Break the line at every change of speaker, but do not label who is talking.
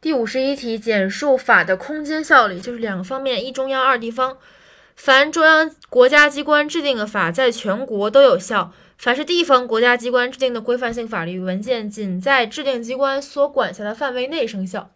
第五十一题简述法的空间效力就是两个方面一中央二地方。凡中央国家机关制定的法在全国都有效凡是地方国家机关制定的规范性法律文件仅在制定机关所管辖的范围内生效。